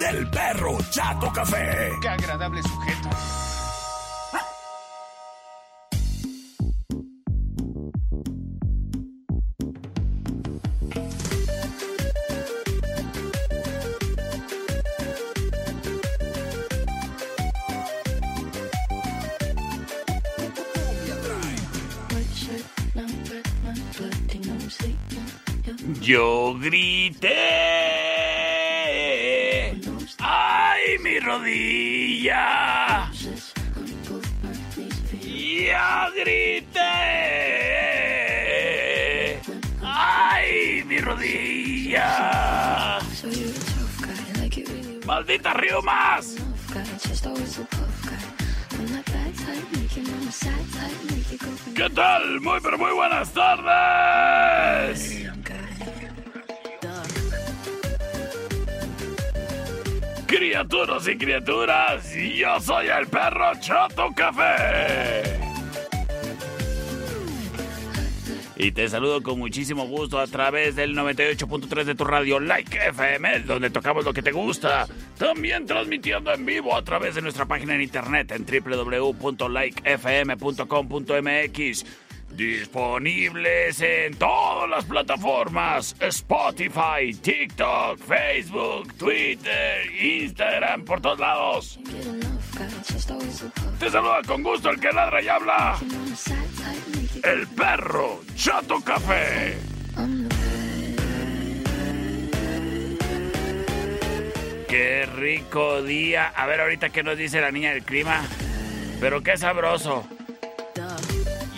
del perro Chato Café. Qué agradable sujeto. Yo grité. Rodilla! ¡Ya grité! ¡Ay, mi rodilla! ¡Maldita río! ¿Qué tal? Muy, pero muy buenas tardes. Criaturas y criaturas, yo soy el perro Chato Café. Y te saludo con muchísimo gusto a través del 98.3 de tu radio Like FM, donde tocamos lo que te gusta. También transmitiendo en vivo a través de nuestra página en internet en www.likefm.com.mx. Disponibles en todas las plataformas: Spotify, TikTok, Facebook, Twitter, Instagram, por todos lados. Te saluda con gusto el que ladra y habla. El perro Chato Café. Qué rico día. A ver ahorita qué nos dice la niña del clima. Pero qué sabroso.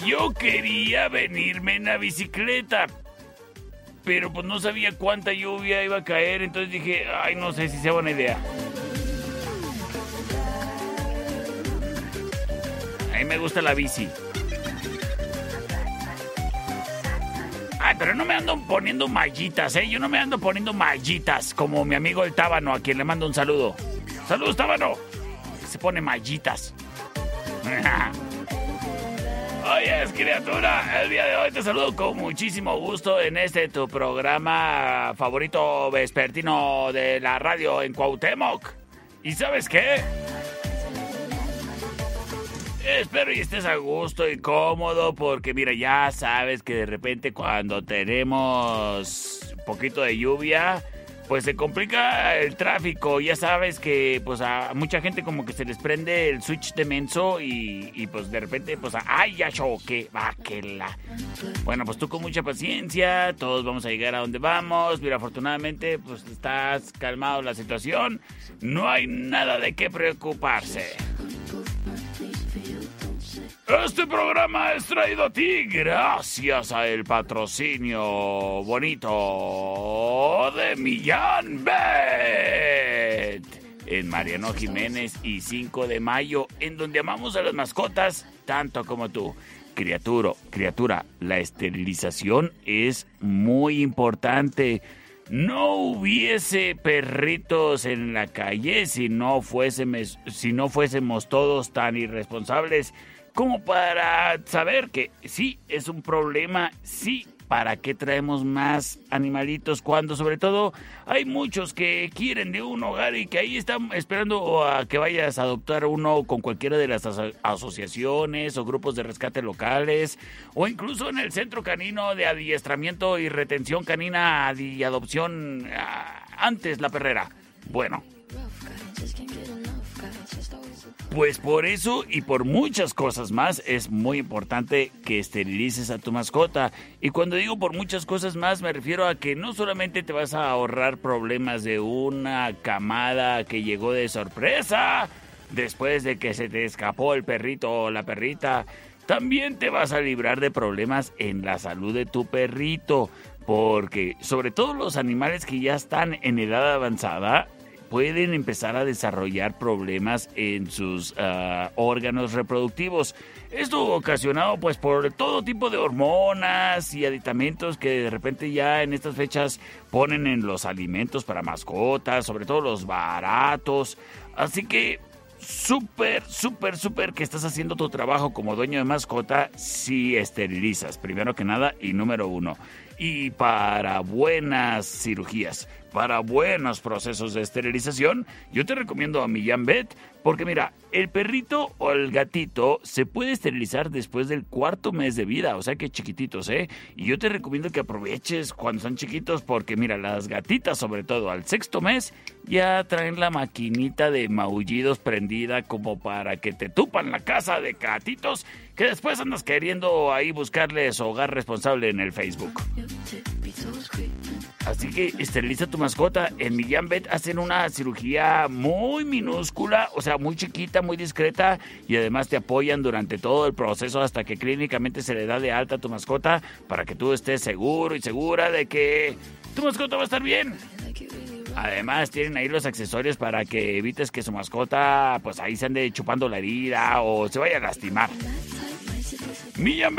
Yo quería venirme en la bicicleta, pero pues no sabía cuánta lluvia iba a caer, entonces dije, ay, no sé si sea buena idea. A mí me gusta la bici. Ay, pero no me ando poniendo mallitas, ¿eh? Yo no me ando poniendo mallitas, como mi amigo el Tábano, a quien le mando un saludo. ¡Saludos, Tábano! Se pone mallitas. Oye, criatura, el día de hoy te saludo con muchísimo gusto en este tu programa favorito vespertino de la radio en Cuauhtémoc. ¿Y sabes qué? Espero y estés a gusto y cómodo porque mira, ya sabes que de repente cuando tenemos poquito de lluvia, pues se complica el tráfico. Ya sabes que pues a mucha gente como que se les prende el switch de menso y, pues de repente pues ay ya choque, va que la. Bueno, pues tú con mucha paciencia, todos vamos a llegar a donde vamos. Mira, afortunadamente pues estás calmado la situación. No hay nada de qué preocuparse. Este programa es traído a ti gracias al patrocinio bonito de Millán Bet. En Mariano Jiménez y 5 de mayo, en donde amamos a las mascotas tanto como tú. Criatura, criatura, la esterilización es muy importante. No hubiese perritos en la calle si no si no fuésemos todos tan irresponsables como para saber que sí es un problema, sí, ¿para qué traemos más animalitos cuando sobre todo hay muchos que quieren de un hogar y que ahí están esperando a que vayas a adoptar uno con cualquiera de las asociaciones o grupos de rescate locales o incluso en el centro canino de adiestramiento y retención canina y adopción ah, antes la perrera? Bueno. Pues por eso y por muchas cosas más es muy importante que esterilices a tu mascota. Y cuando digo por muchas cosas más me refiero a que no solamente te vas a ahorrar problemas de una camada que llegó de sorpresa después de que se te escapó el perrito o la perrita, también te vas a librar de problemas en la salud de tu perrito. Porque sobre todo los animales que ya están en edad avanzada, pueden empezar a desarrollar problemas en sus ah, órganos reproductivos. Esto ocasionado pues por todo tipo de hormonas y aditamentos que de repente ya en estas fechas ponen en los alimentos para mascotas, sobre todo los baratos. Así que súper, súper, súper que estás haciendo tu trabajo como dueño de mascota si esterilizas, primero que nada y número uno. Y para buenas cirugías, para buenos procesos de esterilización, yo te recomiendo a Millán Bet, porque mira, el perrito o el gatito se puede esterilizar después del cuarto mes de vida, o sea que chiquititos, ¿eh? Y yo te recomiendo que aproveches cuando son chiquitos, porque mira, las gatitas, sobre todo al sexto mes, ya traen la maquinita de maullidos prendida como para que te tupan la casa de gatitos que después andas queriendo ahí buscarles hogar responsable en el Facebook. Así que esteriliza tu mascota. En Millán hacen una cirugía muy minúscula, o sea, muy chiquita, muy discreta, y además te apoyan durante todo el proceso hasta que clínicamente se le da de alta a tu mascota para que tú estés seguro y segura de que tu mascota va a estar bien. Además tienen ahí los accesorios para que evites que su mascota pues ahí se ande chupando la herida o se vaya a lastimar. Millán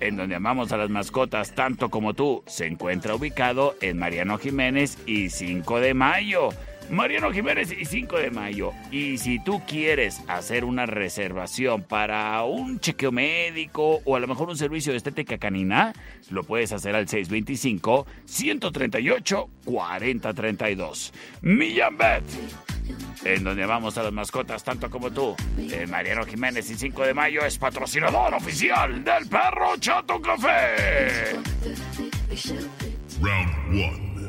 en donde amamos a las mascotas tanto como tú, se encuentra ubicado en Mariano Jiménez y 5 de Mayo. Mariano Jiménez y 5 de mayo. Y si tú quieres hacer una reservación para un chequeo médico o a lo mejor un servicio de estética canina, lo puedes hacer al 625-138-4032. Millán Bet en donde vamos a las mascotas tanto como tú. Eh, Mariano Jiménez y 5 de mayo es patrocinador oficial del Perro Chato Café. Round 1.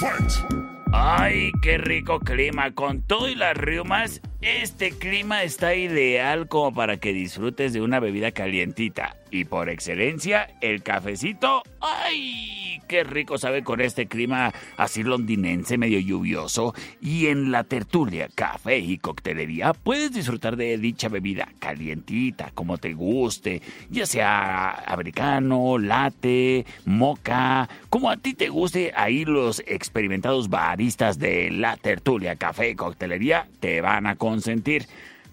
Fight. Ay, qué rico clima. Con todo y las riumas, este clima está ideal como para que disfrutes de una bebida calientita. Y por excelencia, el cafecito. ¡Ay! qué rico sabe con este clima así londinense, medio lluvioso. Y en la tertulia, café y coctelería puedes disfrutar de dicha bebida calientita, como te guste, ya sea americano, latte, moca, como a ti te guste. Ahí los experimentados baristas de la tertulia, café y coctelería te van a consentir.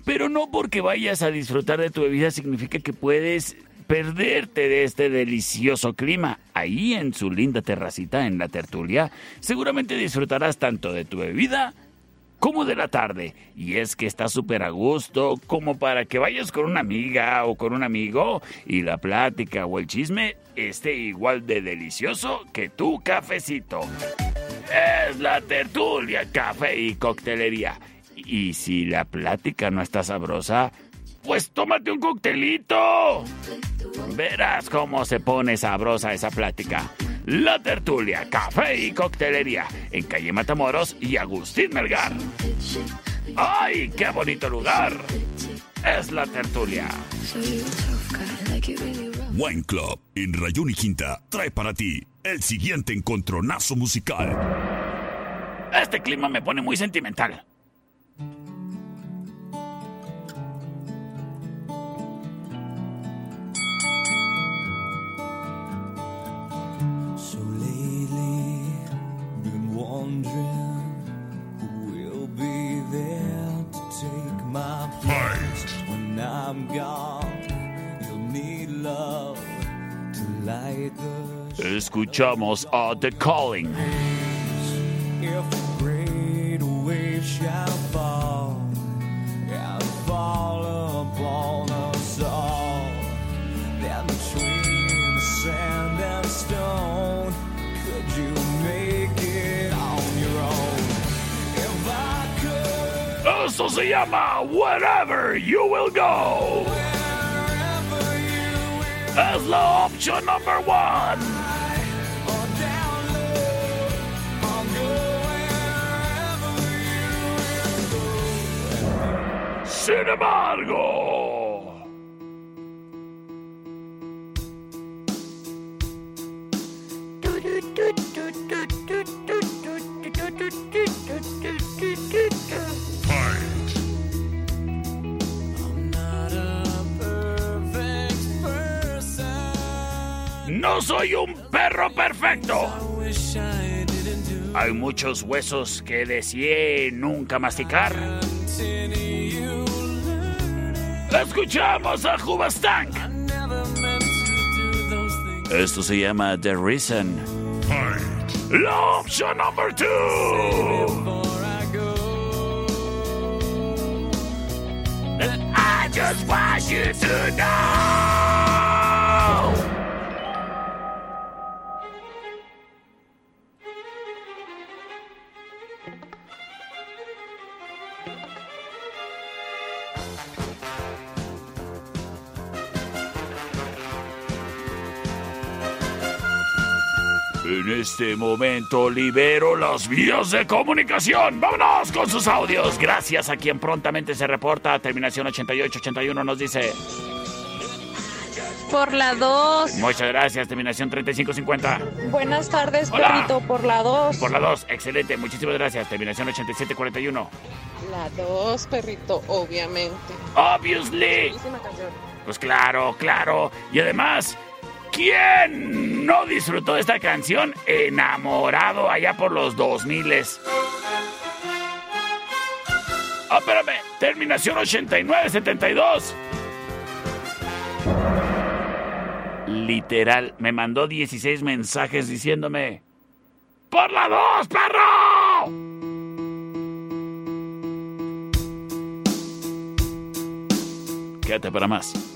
Pero no porque vayas a disfrutar de tu bebida significa que puedes perderte de este delicioso clima. Ahí en su linda terracita en la tertulia, seguramente disfrutarás tanto de tu bebida como de la tarde. Y es que está súper a gusto, como para que vayas con una amiga o con un amigo y la plática o el chisme esté igual de delicioso que tu cafecito. Es la tertulia, café y coctelería. Y si la plática no está sabrosa, pues tómate un coctelito. Verás cómo se pone sabrosa esa plática. La tertulia, café y coctelería en calle Matamoros y Agustín Melgar. ¡Ay, qué bonito lugar! Es la tertulia. Wine Club en Rayón y Quinta trae para ti el siguiente encontronazo musical. Este clima me pone muy sentimental. children will be there to take my place when I'm gone. You'll need love to light the. Escuchamos a The Calling. If great waves shall fall. Llama Wherever You Will Go. Es la opción number one. Sin embargo... soy un perro perfecto. Hay muchos huesos que deseé nunca masticar. Escuchamos a Hubastank. Esto se llama The Reason. La opción number two. I just want you to know. Este momento libero las vías de comunicación. Vámonos con sus audios. Gracias a quien prontamente se reporta. Terminación 8881 nos dice. Por la 2. Muchas gracias. Terminación 3550. Buenas tardes, Hola. perrito. Por la 2. Por la 2. Excelente. Muchísimas gracias. Terminación 8741. La 2, perrito, obviamente. Obviously. Pues claro, claro. Y además, ¿quién no disfrutó de esta canción enamorado allá por los 2000? Ah, espérame. Terminación 8972. Literal, me mandó 16 mensajes diciéndome... ¡Por la 2, perro! Quédate para más.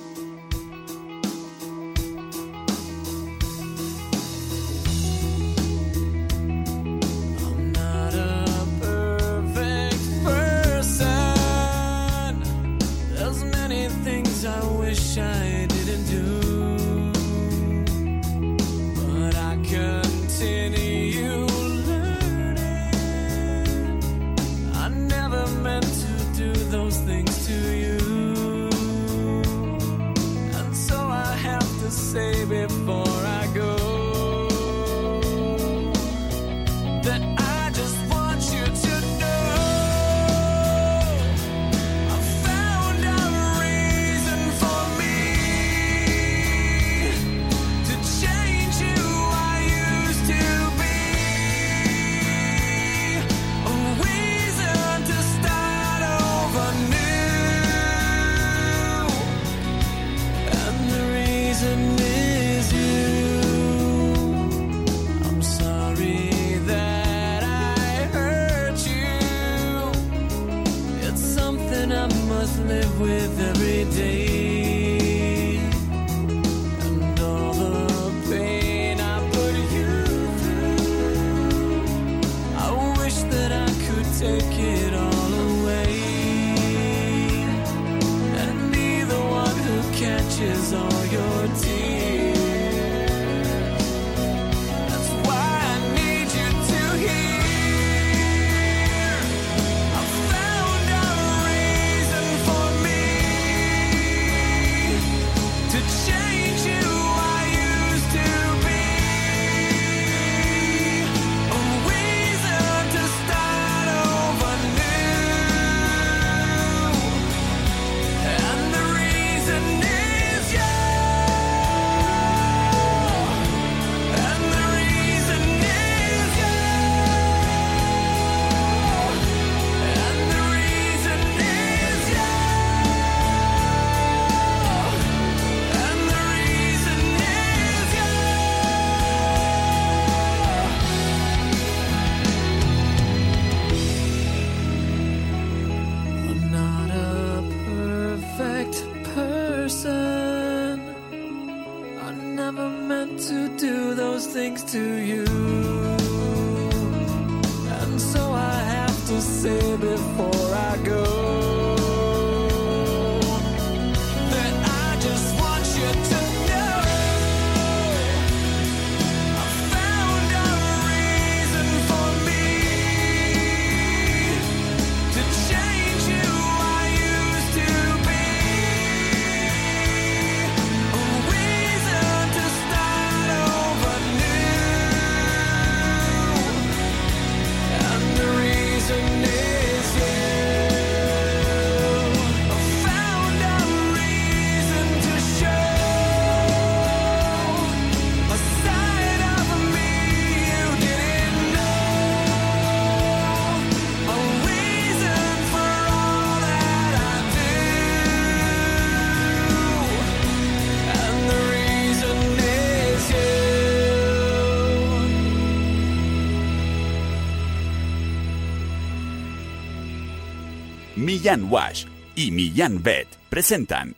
Millán Wash y Millán Vet presentan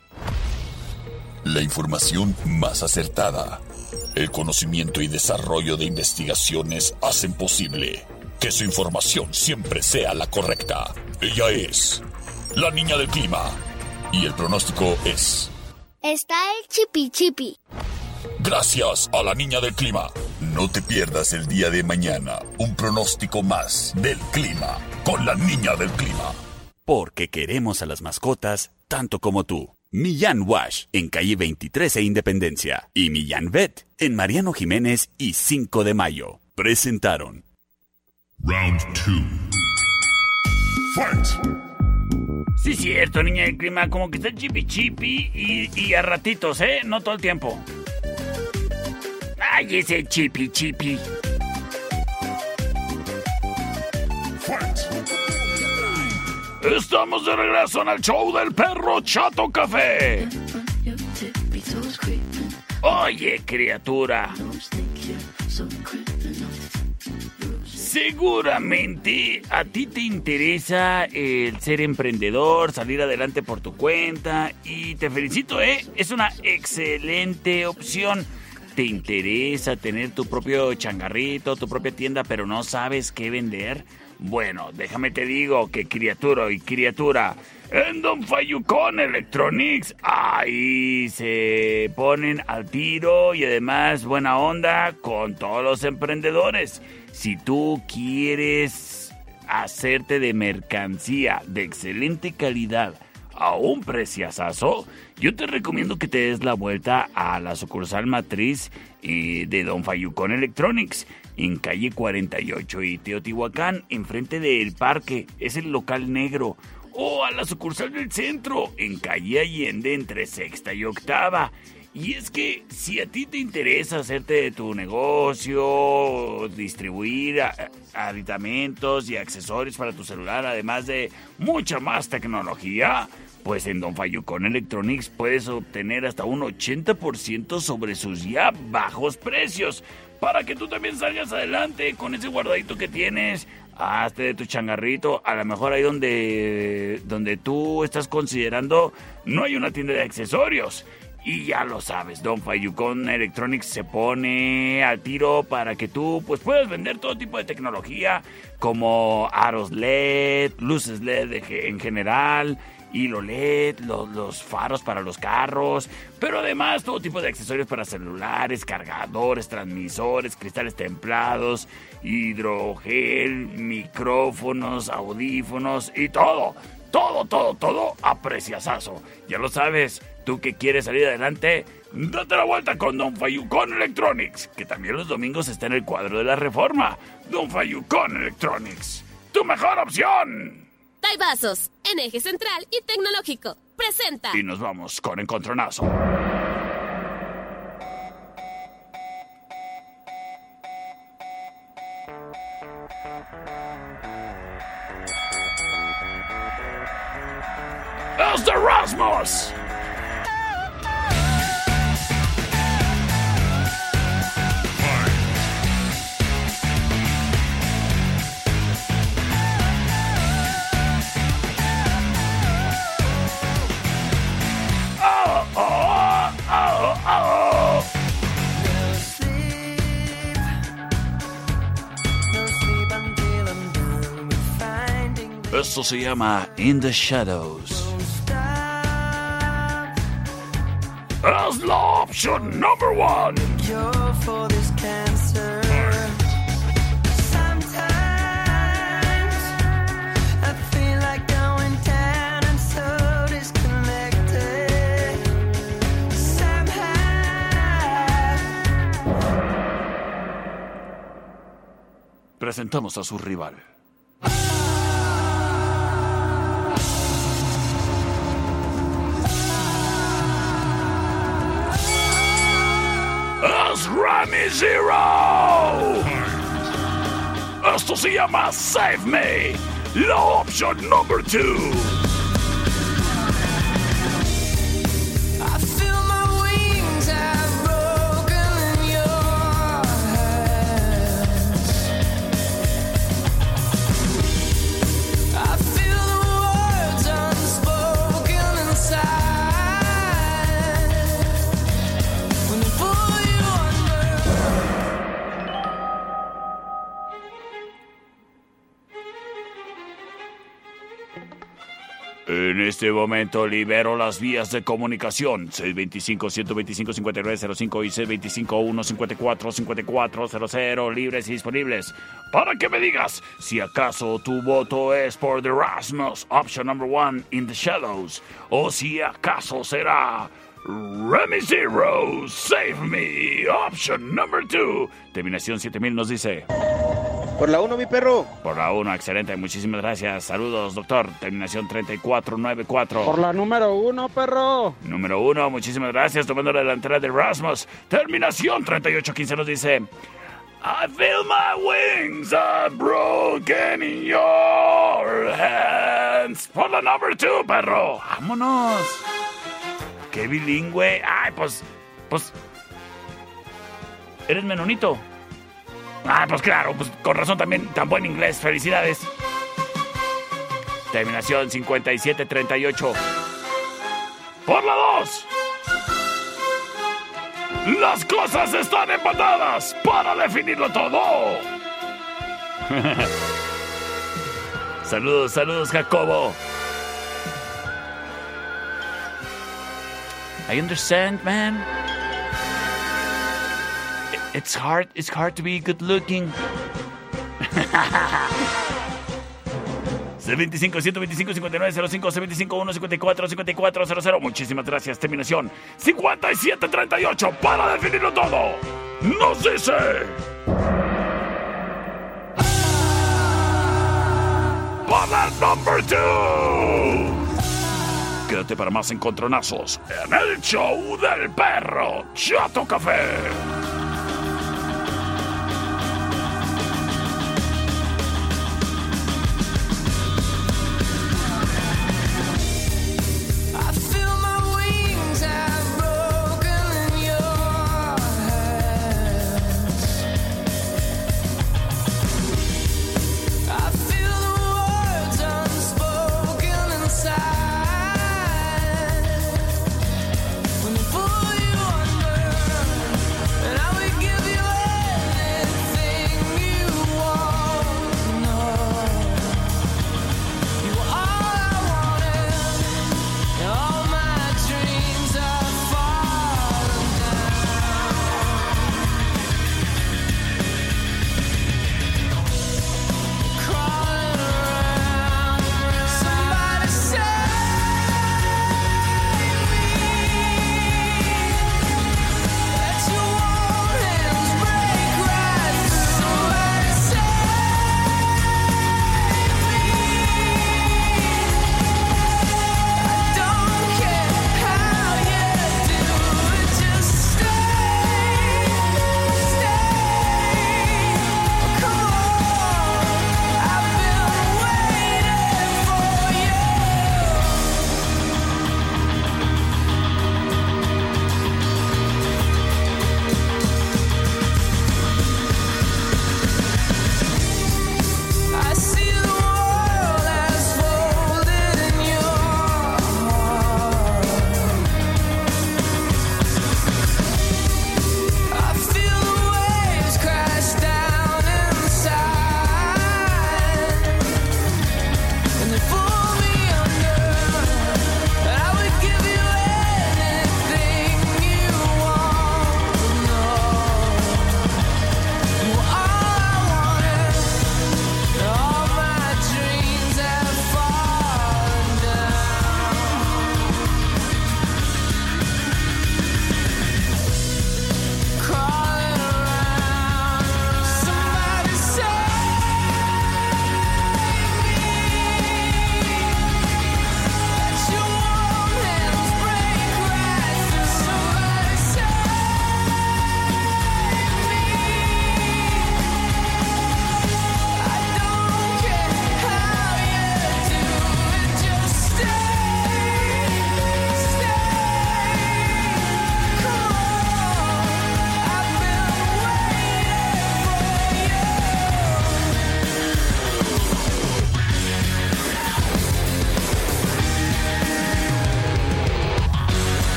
La información más acertada. El conocimiento y desarrollo de investigaciones hacen posible que su información siempre sea la correcta. Ella es la niña del clima. Y el pronóstico es... Está el chipi chipi. Gracias a la niña del clima. No te pierdas el día de mañana un pronóstico más del clima con la niña del clima. Porque queremos a las mascotas tanto como tú. Millán Wash en calle 23 e Independencia y Millán Vet en Mariano Jiménez y 5 de Mayo. Presentaron Round 2. Fight. Sí, cierto, niña del clima, como que está chipi chipi y, y a ratitos, ¿eh? No todo el tiempo. ¡Ay, ese chipi chipi! Estamos de regreso en el show del perro Chato Café. Oye, criatura. Seguramente a ti te interesa el ser emprendedor, salir adelante por tu cuenta y te felicito, ¿eh? Es una excelente opción. ¿Te interesa tener tu propio changarrito, tu propia tienda, pero no sabes qué vender? Bueno, déjame te digo que criatura y criatura, en Don Fayucón Electronics, ahí se ponen al tiro y además buena onda con todos los emprendedores. Si tú quieres hacerte de mercancía de excelente calidad a un preciazazo, yo te recomiendo que te des la vuelta a la sucursal matriz eh, de Don Fayucón Electronics en calle 48 y Teotihuacán, enfrente del parque. Es el local negro. O a la sucursal del centro, en calle Allende, entre sexta y octava. Y es que si a ti te interesa hacerte de tu negocio, distribuir aditamentos y accesorios para tu celular, además de mucha más tecnología, pues en Don Fayucón Electronics puedes obtener hasta un 80% sobre sus ya bajos precios para que tú también salgas adelante con ese guardadito que tienes. Hazte de tu changarrito, a lo mejor ahí donde, donde tú estás considerando no hay una tienda de accesorios. Y ya lo sabes, Don Fayucon Electronics se pone al tiro para que tú pues puedas vender todo tipo de tecnología como aros LED, luces LED en general, hilo LED, los, los, faros para los carros, pero además todo tipo de accesorios para celulares, cargadores, transmisores, cristales templados, hidrogel, micrófonos, audífonos y todo. Todo, todo, todo a preciasazo. Ya lo sabes, tú que quieres salir adelante, date la vuelta con Don Fayucon Electronics, que también los domingos está en el cuadro de la reforma. Don Fayucon Electronics, tu mejor opción. Taibazos, en eje central y tecnológico. Presenta. Y nos vamos con Encontronazo. ¡Es de Rasmus! Esto se llama In the Shadows. Es la opción number one. Presentamos a su rival. Esto se llama Save Me, la opción number two. Este momento libero las vías de comunicación 625-125-5905 y 625-154-5400 libres y disponibles para que me digas si acaso tu voto es por The Rasmus, option number one in the shadows, o si acaso será Remy Zero, Save Me, option number two. Terminación 7000 nos dice. Por la 1, mi perro. Por la 1, excelente, muchísimas gracias. Saludos, doctor. Terminación 3494. Por la número 1, perro. Número 1, muchísimas gracias. Tomando la delantera de Rasmus. Terminación 3815 nos dice. I feel my wings are broken in your hands. Por la number 2, perro. Vámonos. Qué bilingüe. Ay, pues. Pues. ¿Eres menonito? Ah, pues claro, pues con razón también tan buen inglés. Felicidades. Terminación 5738. Por la 2. Las cosas están empatadas para definirlo todo. saludos, saludos, Jacobo. I understand, man. It's hard. It's hard to be good looking. C25 125 59 05 C25 154 54 00 Muchísimas gracias. Terminación 5738 para definirlo todo. Nos dice. Para number 2. Quédate para más encontronazos en el show del perro Chato Café.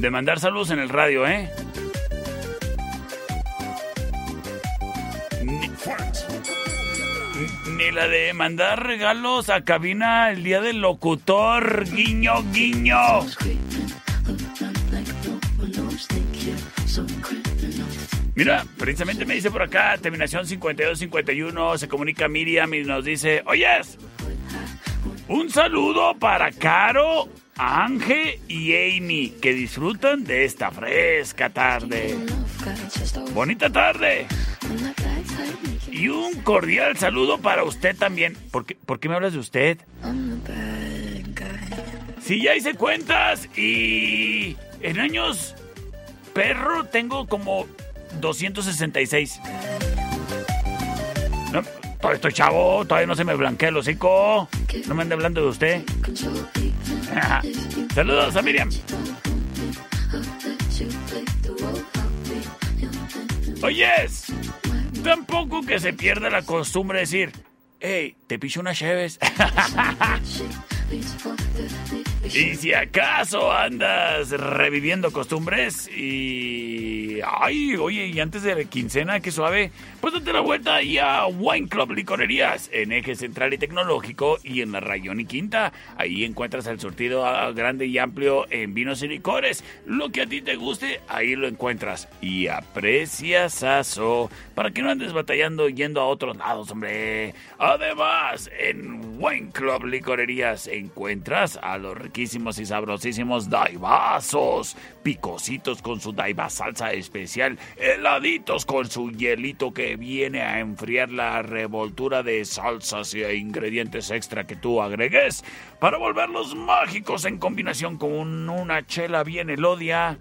de mandar saludos en el radio, ¿eh? Ni, la de mandar regalos a cabina el día del locutor, guiño, guiño. Mira, precisamente me dice por acá, terminación 5251, se comunica Miriam y nos dice, oyes, un saludo para Caro, Ángel y Amy, que disfrutan de esta fresca tarde. Bonita tarde. Y un cordial saludo para usted también. ¿Por qué, me hablas de usted? Sí, ya hice cuentas y en años perro tengo como 266. No, todavía estoy chavo, todavía no se me blanquea el hocico. No me ande hablando de usted. Saludos a Miriam. Oyes, tampoco que se pierda la costumbre de decir, hey, te picho una Cheves. Y si acaso andas reviviendo costumbres y... Ay, oye, y antes de la quincena, qué suave, pues date la vuelta ahí a Wine Club Licorerías, en Eje Central y Tecnológico y en la Rayón y Quinta. Ahí encuentras el surtido ah, grande y amplio en vinos y licores. Lo que a ti te guste, ahí lo encuentras. Y aprecias aso, para que no andes batallando yendo a otros lados, hombre. Además, en Wine Club Licorerías encuentras a los riquísimos y sabrosísimos daibazos, picositos con su daiba salsa especial, heladitos con su hielito que viene a enfriar la revoltura de salsas e ingredientes extra que tú agregues para volverlos mágicos en combinación con una chela bien elodia.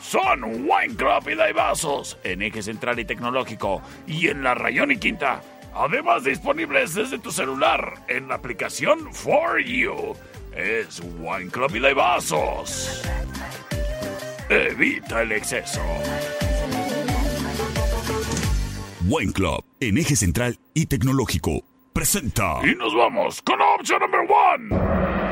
Son Wine Club y Daibazos en Eje Central y Tecnológico y en la Rayón y Quinta. Además disponibles desde tu celular en la aplicación For You. Es Wine Club y Daibazos. Evita el exceso. Wine Club, en eje central y tecnológico, presenta. Y nos vamos con opción number one.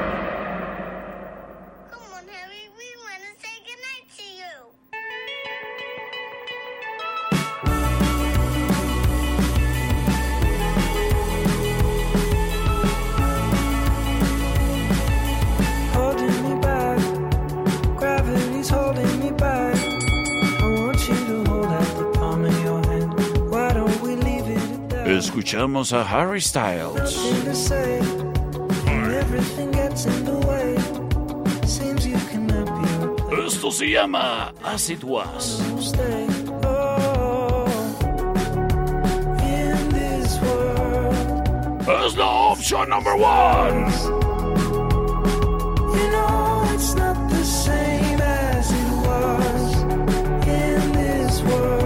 Escuchamos a Harry Styles. Nothing to say, and everything gets in the way. Seems you cannot be replaced. Esto se llama As It Was. Stay. Oh, in this world, Es la opción number one. you know it's not the same as it was. In this world,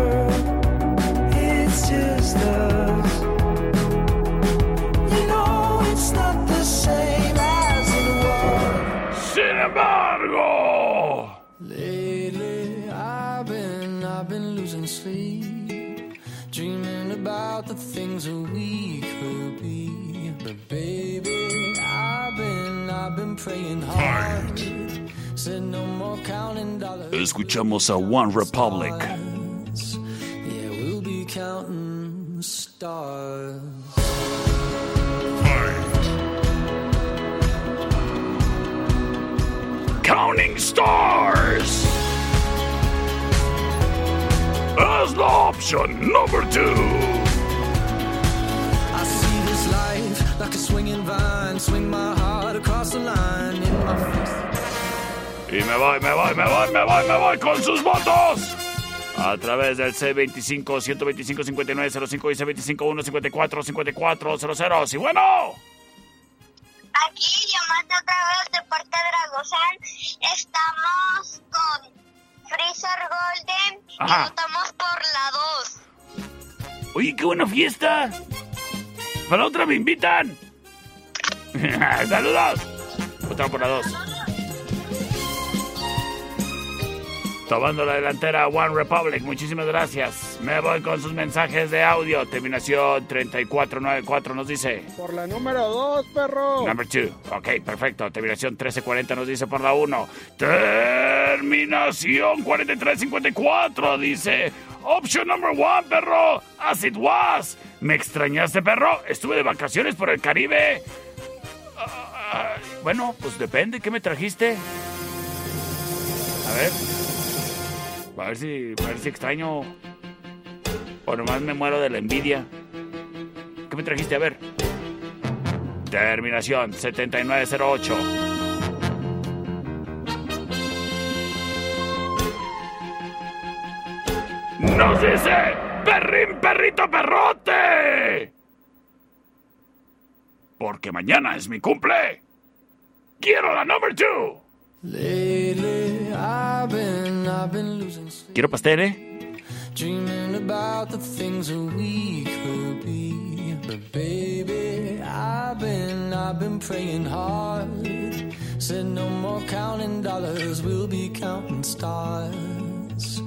things that we could be. But baby, I've been, I've been praying hard. Said no more counting dollars. Escuchamos a One Republic. Yeah, we'll be counting stars. Counting Stars. Es la opción number two. Y me voy, me voy, me voy, me voy, me voy con sus votos. A través del C25 125 59 05 y C25 154 54 00. Y bueno. Aquí llamando otra vez de parte de Dragozán. Estamos con Freezer Golden Ajá. y votamos por la 2. Oye, qué buena fiesta. Para otra me invitan. Saludos. Otra por la dos. Tomando la delantera One Republic, muchísimas gracias. Me voy con sus mensajes de audio. Terminación 3494 nos dice. Por la número 2, perro. Number 2. Ok, perfecto. Terminación 1340 nos dice por la 1. Terminación 4354 dice. Option number 1, perro. As it was. ¿Me extrañaste, perro? Estuve de vacaciones por el Caribe. Ah, bueno, pues depende. ¿Qué me trajiste? A ver. A ver si, a ver si extraño. O nomás me muero de la envidia. ¿Qué me trajiste? A ver. Terminación 7908. ¡Nos dice! ¡Perrín, perrito, perrote! Porque mañana es mi cumple. ¡Quiero la number two! Lately, I've been, I've been. ¿Quiero pastel, eh? Dreaming about the things that we could be. But baby, I've been, I've been praying hard. Said no more counting dollars, we'll be counting stars.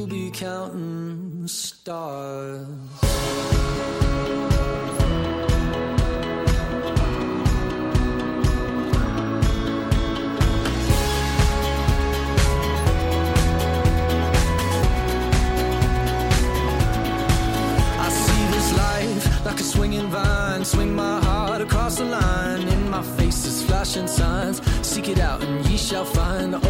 We'll be counting stars. I see this life like a swinging vine. Swing my heart across the line. In my face is flashing signs. Seek it out and ye shall find.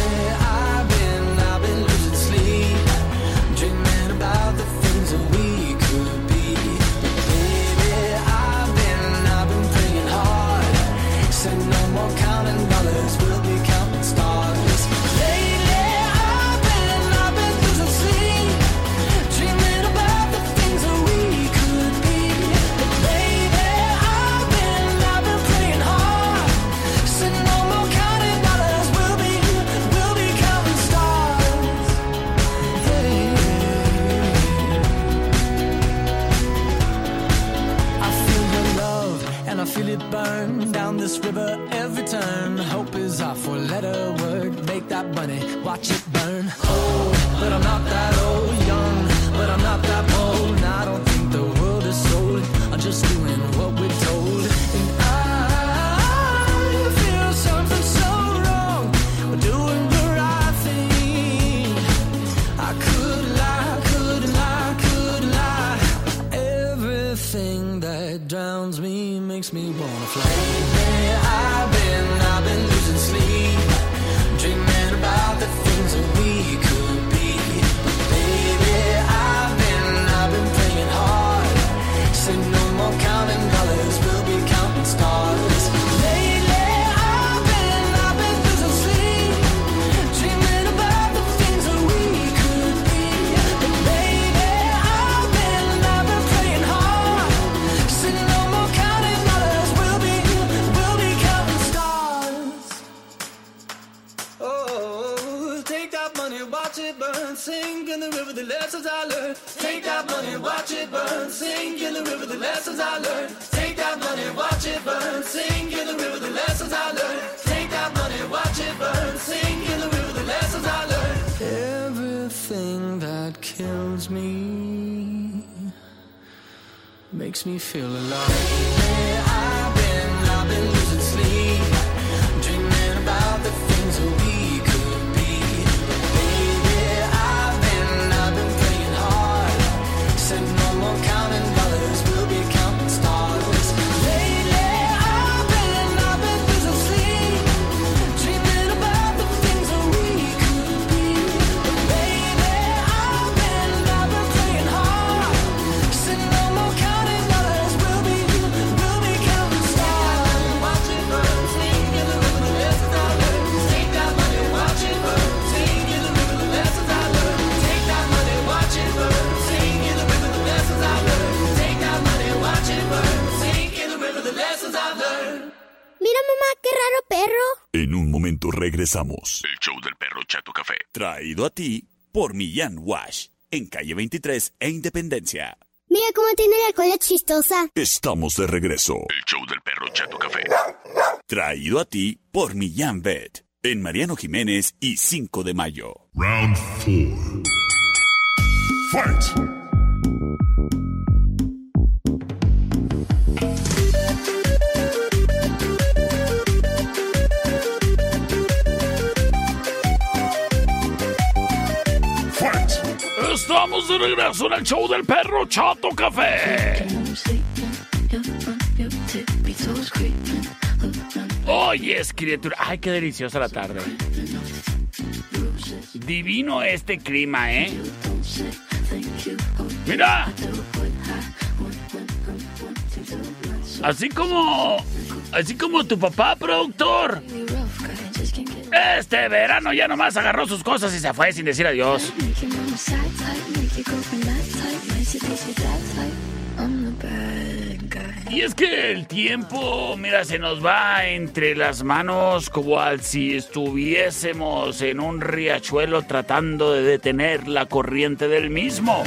Hope is our four letter word. Make that money, watch it burn. Old, but I'm not Take that money, watch it burn, sink in the river, the lessons I learned. Take that money, watch it burn, sink in the river, the lessons I learned. Everything that kills me makes me feel alive. I've been, I've been losing sleep, regresamos. El show del perro Chato Café. Traído a ti por Millán Wash. En calle 23 e Independencia. Mira cómo tiene la cola chistosa. Estamos de regreso. El show del perro Chato Café. Traído a ti por Millán Vet. En Mariano Jiménez y 5 de mayo. Round 4. Fight! Estamos de regreso en show del perro Chato Café. Oye, es criatura. Ay, qué deliciosa la tarde. Divino este clima, ¿eh? Mira. Así como. Así como tu papá, productor. Este verano ya nomás agarró sus cosas y se fue sin decir adiós. Y es que el tiempo, mira, se nos va entre las manos como al si estuviésemos en un riachuelo tratando de detener la corriente del mismo.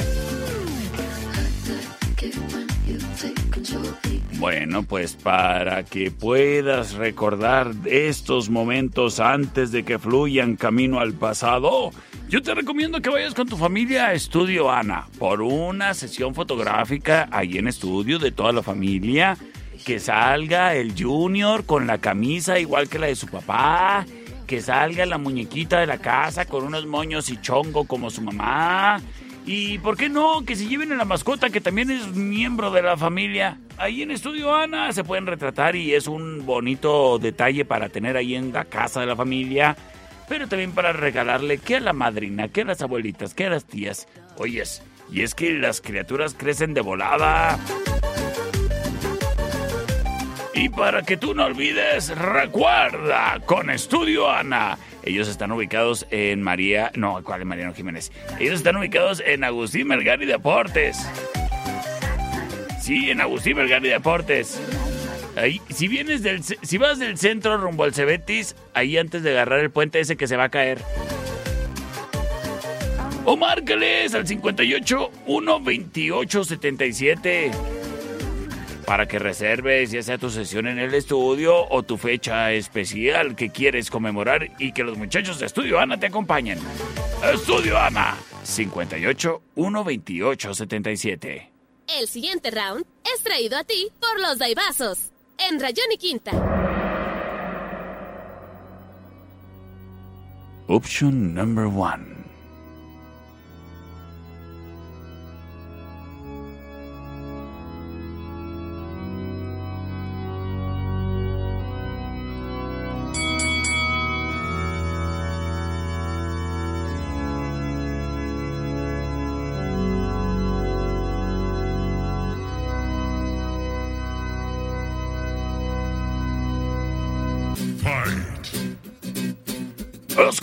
Bueno, pues para que puedas recordar estos momentos antes de que fluyan camino al pasado, yo te recomiendo que vayas con tu familia a Estudio Ana por una sesión fotográfica ahí en estudio de toda la familia. Que salga el Junior con la camisa igual que la de su papá. Que salga la muñequita de la casa con unos moños y chongo como su mamá. Y por qué no, que se lleven a la mascota que también es miembro de la familia. Ahí en Estudio Ana se pueden retratar y es un bonito detalle para tener ahí en la casa de la familia. Pero también para regalarle que a la madrina, que a las abuelitas, que a las tías. Oyes, y es que las criaturas crecen de volada. Y para que tú no olvides, recuerda con Estudio Ana. Ellos están ubicados en María. No, ¿cuál es Mariano Jiménez? Ellos están ubicados en Agustín Melgari Deportes. Sí, en Agustín Melgari Deportes. Ahí, si vienes del, si vas del centro rumbo al Cebetis, ahí antes de agarrar el puente ese que se va a caer. O márcales al 58 128 77 para que reserves ya sea tu sesión en el estudio o tu fecha especial que quieres conmemorar y que los muchachos de Estudio Ana te acompañen. Estudio Ana 58 128 77. El siguiente round es traído a ti por los Daibazos en Rayón y Quinta. Option number one.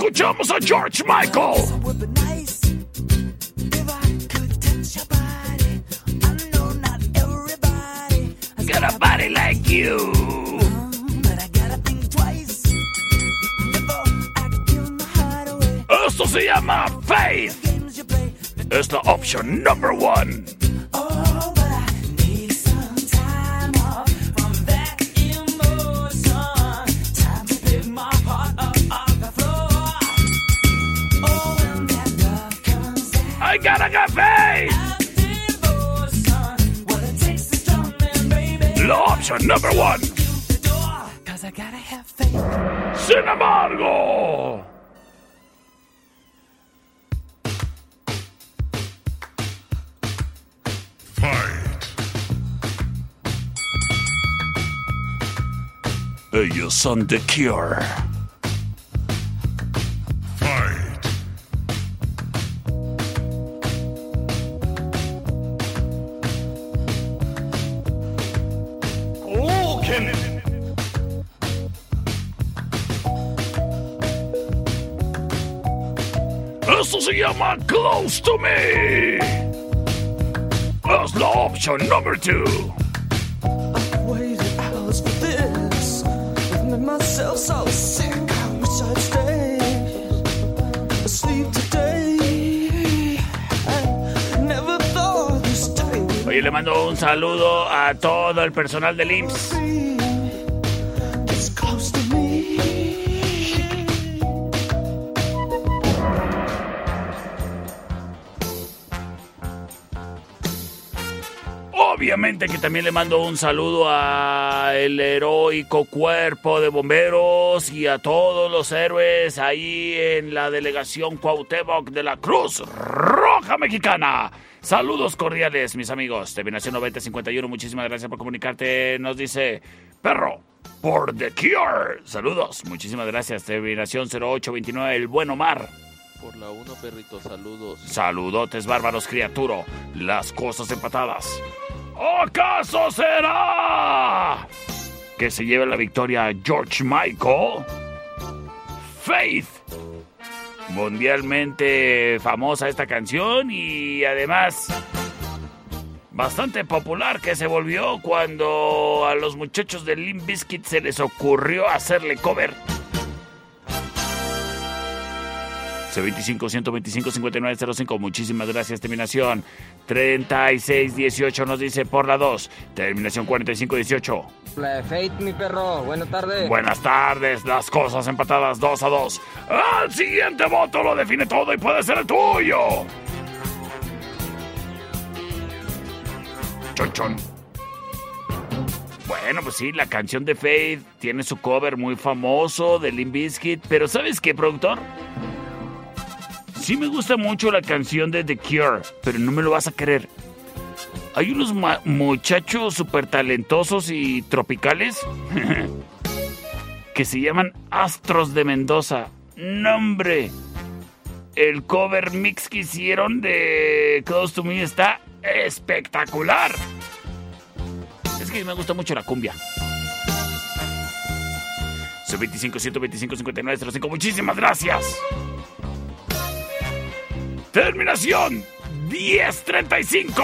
Escuchamos a George Michael. Got a body like you. Esto se llama Faith. Es la opción number one. La opción number one. Sin embargo. Fight! Ellos son The Cure. to me. That's the option number two. I've waited hours for this. Oye, le mando un saludo a todo el personal del IMSS. Que también le mando un saludo a el heroico cuerpo de bomberos y a todos los héroes ahí en la delegación Cuauhtémoc de la Cruz Roja Mexicana. Saludos cordiales, mis amigos. Terminación 9051, muchísimas gracias por comunicarte. Nos dice Perro por The Cure. Saludos, muchísimas gracias. Terminación 0829, El Buen Omar. Por la 1, perrito, saludos. Saludotes bárbaros, criaturo. Las cosas empatadas. ¿Acaso será que se lleve la victoria George Michael? Faith. Mundialmente famosa esta canción y además bastante popular que se volvió cuando a los muchachos de Limp Bizkit se les ocurrió hacerle cover. C25 125 5905. Muchísimas gracias. Terminación 3618 nos dice por la 2. Terminación 4518. La de Fate, mi perro. Buenas tardes. Buenas tardes. Las cosas empatadas 2 a 2. Al siguiente voto lo define todo y puede ser el tuyo. Chon chon. Bueno, pues sí, la canción de Faith tiene su cover muy famoso de Limp Bizkit, pero ¿sabes qué, productor? Sí me gusta mucho la canción de The Cure, pero no me lo vas a creer. Hay unos muchachos súper talentosos y tropicales que se llaman Astros de Mendoza. ¡Nombre! El cover mix que hicieron de Close to Me está espectacular. Es que me gusta mucho la cumbia. 25 125 59 05. Muchísimas gracias. Terminación 1035.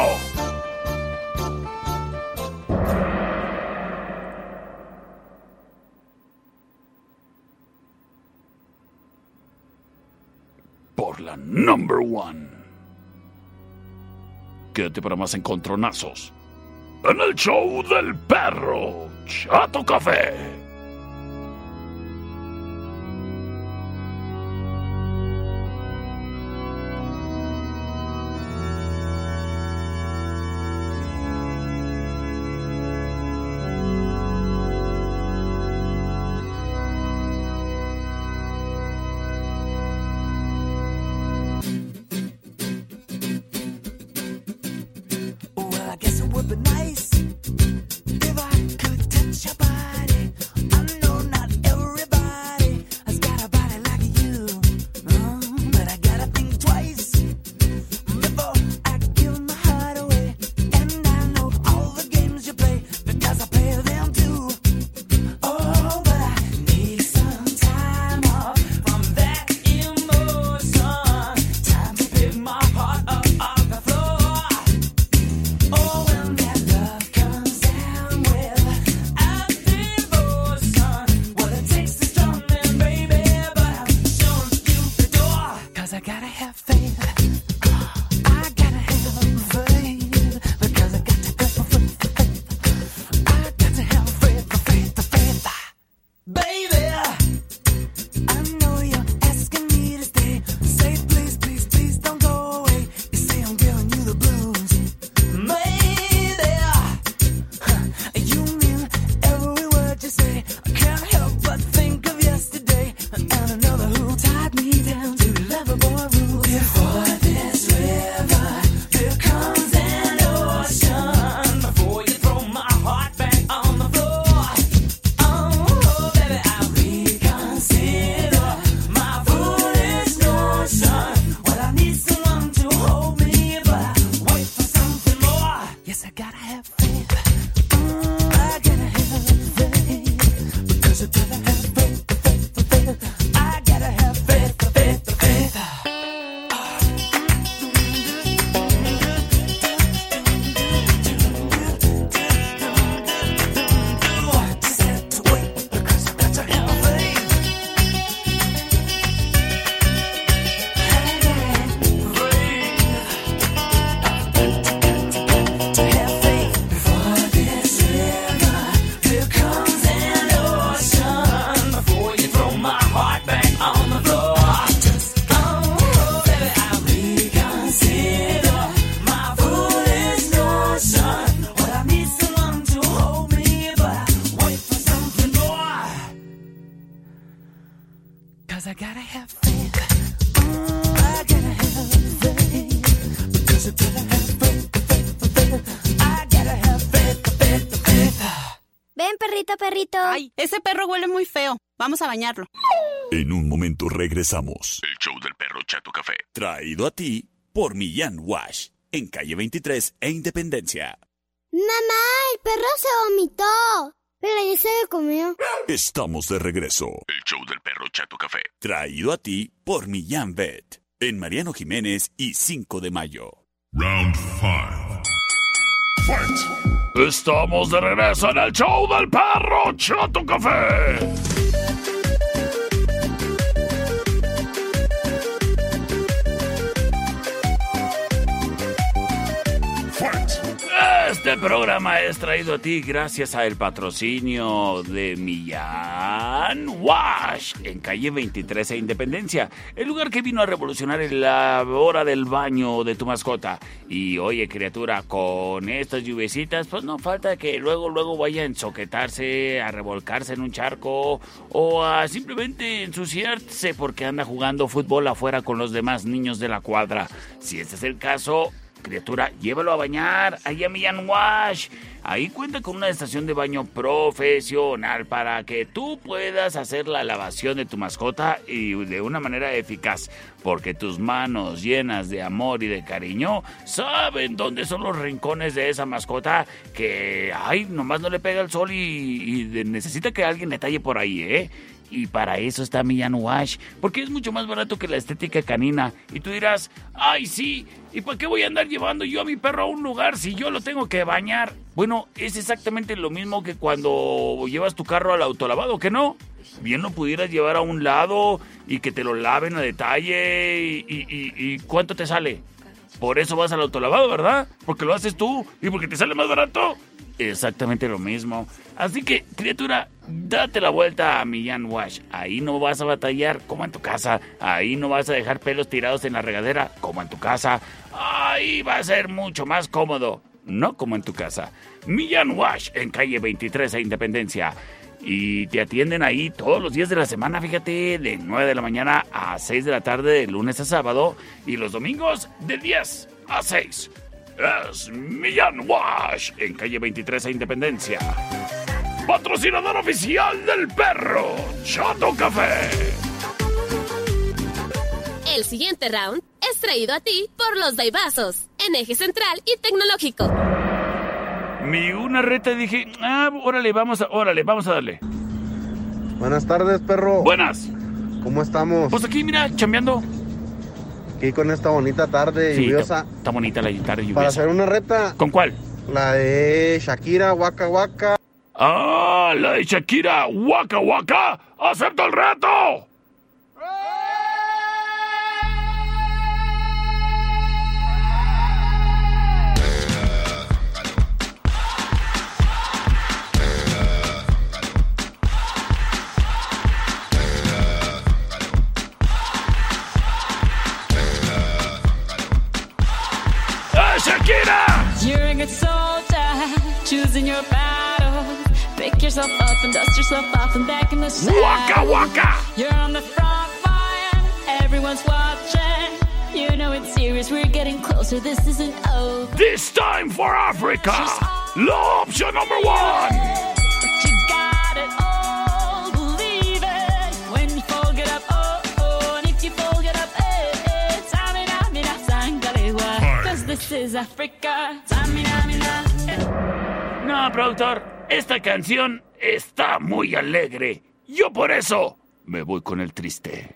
Por la number one. Quédate para más encontronazos. En el show del perro Chato Café. guess it would be nice. Ven, perrito, perrito. Ay, ese perro huele muy feo. Vamos a bañarlo. En un momento regresamos. El show del perro Chato Café. Traído a ti por Millán Wash. En calle 23 e Independencia. Mamá, el perro se vomitó. Pero ya se lo comió. Estamos de regreso. El show del perro Chato Café. Traído a ti por Millán Vet. En Mariano Jiménez y 5 de mayo. Round 5. Fight. Estamos de regreso en el show del perro Chato Café. Este programa es traído a ti gracias al patrocinio de Millán Wash en calle 23 e Independencia, el lugar que vino a revolucionar la hora del baño de tu mascota. Y oye, criatura, con estas lluvecitas, pues no falta que luego, luego vaya a ensoquetarse, a revolcarse en un charco o a simplemente ensuciarse porque anda jugando fútbol afuera con los demás niños de la cuadra. Si este es el caso, Criatura, llévalo a bañar, ahí a Millán Wash. Ahí cuenta con una estación de baño profesional para que tú puedas hacer la lavación de tu mascota y de una manera eficaz. Porque tus manos llenas de amor y de cariño saben dónde son los rincones de esa mascota que, ay, nomás no le pega el sol y, necesita que alguien le talle por ahí, ¿eh? Y para eso está Millán Wash, porque es mucho más barato que la estética canina. Y tú dirás, ay sí, ¿y para qué voy a andar llevando yo a mi perro a un lugar si yo lo tengo que bañar? Bueno, es exactamente lo mismo que cuando llevas tu carro al autolavado, ¿que no? Bien lo pudieras llevar a un lado y que te lo laven a detalle y, y, y ¿cuánto te sale? Por eso vas al autolavado, ¿verdad? Porque lo haces tú y porque te sale más barato. Exactamente lo mismo. Así que, criatura, date la vuelta a Millán Wash. Ahí no vas a batallar como en tu casa. Ahí no vas a dejar pelos tirados en la regadera como en tu casa. Ahí va a ser mucho más cómodo. No como en tu casa. Millán Wash en calle 23 e Independencia. Y te atienden ahí todos los días de la semana, fíjate, de 9 de la mañana a 6 de la tarde, de lunes a sábado. Y los domingos de 10 a 6 es Millán Wash en calle 23 a Independencia. Patrocinador oficial del perro Chato Café. El siguiente round es traído a ti por los Daibazos, en eje central y tecnológico. Mi una reta dije, ah, órale, vamos a, órale, vamos a darle. Buenas tardes, perro. Buenas. ¿Cómo estamos? Pues aquí, mira, chambeando. Aquí con esta bonita tarde Sí, lluviosa. Está, está bonita la tarde lluviosa. Para hacer una reta. ¿Con cuál? La de Shakira, Waka Waka. Ah, la de Shakira, Waka Waka. ¡Acepto el reto! ¡Ah, Shakira! You're a good soldier, choosing your battle. Pick yourself up and dust yourself off and back in the saddle. Waka waka! You're on the front line, everyone's watching. You know it's serious, we're getting closer, this isn't over. This time for Africa. La option number one. This is Africa. No, productor, esta canción está muy alegre. Yo por eso me voy con el triste.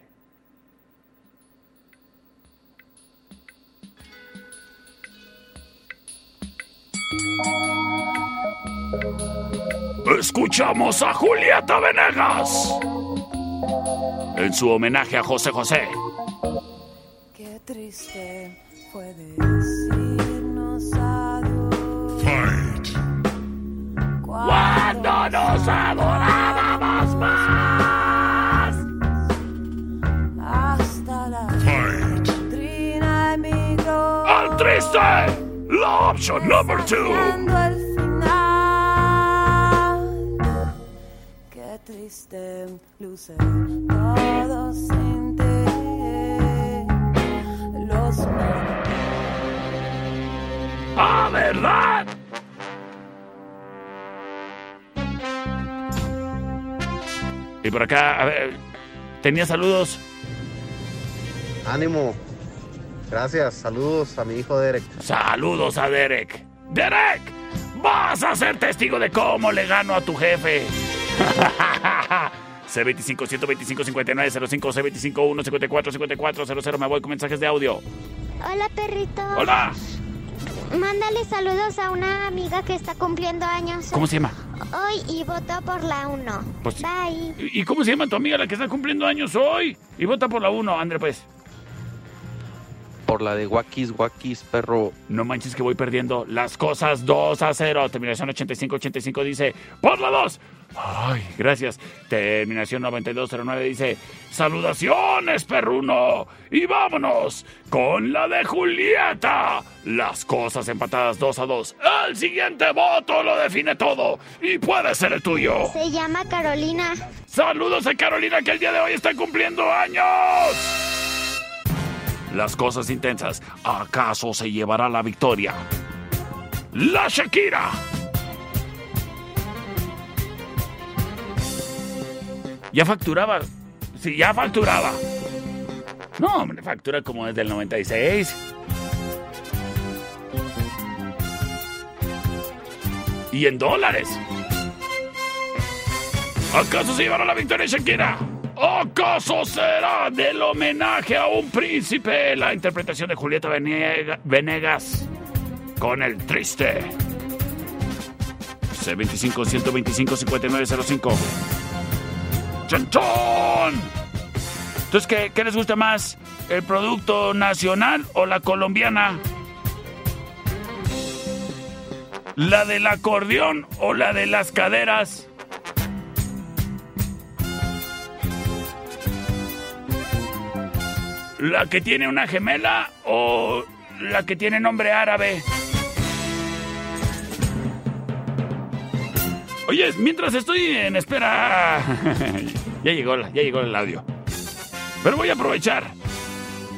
Escuchamos a Julieta Venegas en su homenaje a José José. Qué triste fue decirnos Cuando nos adorábamos más. Hasta la Fight. trina emigró. Al triste, la el final. Qué triste luce todo sin ti. Los ¡Ah, verdad! Por acá, a ver, ¿tenía saludos? Ánimo. Gracias. Saludos a mi hijo Derek. Saludos a Derek. ¡Derek! ¡Vas a ser testigo de cómo le gano a tu jefe! C25 125 59 05 C25 1 54 54 00 Me voy con mensajes de audio. Hola, perrito. ¡Hola! Mándale saludos a una amiga que está cumpliendo años ¿Cómo se llama? Hoy y votó por la 1. Pues- Bye. ¿Y y cómo se llama tu amiga la que está cumpliendo años hoy? Y vota por la 1, André, pues. Por la de Wakis, Wakis, perro. No manches que voy perdiendo las cosas 2 a 0. Terminación 8585 dice, por la 2. Ay, gracias. Terminación 9209 dice, saludaciones, perruno. Y vámonos con la de Julieta. Las cosas empatadas 2 a 2. El siguiente voto lo define todo. Y puede ser el tuyo. Se llama Carolina. Saludos a Carolina que el día de hoy está cumpliendo años. Las cosas intensas. ¿Acaso se llevará la victoria? La Shakira. Ya facturaba. Sí, ya facturaba. No, hombre, factura como desde el 96. Y en dólares. ¿Acaso se llevará la victoria Shakira? ¿Acaso será del homenaje a un príncipe la interpretación de Julieta Venega- Venegas con el triste? C25 125 5905. ¡Chon, chon! Entonces, ¿qué, ¿qué les gusta más? ¿El producto nacional o la colombiana? ¿La del acordeón o la de las caderas? ¿La que tiene una gemela o la que tiene nombre árabe? Oye, mientras estoy en espera... ya llegó, ya llegó el audio. Pero voy a aprovechar.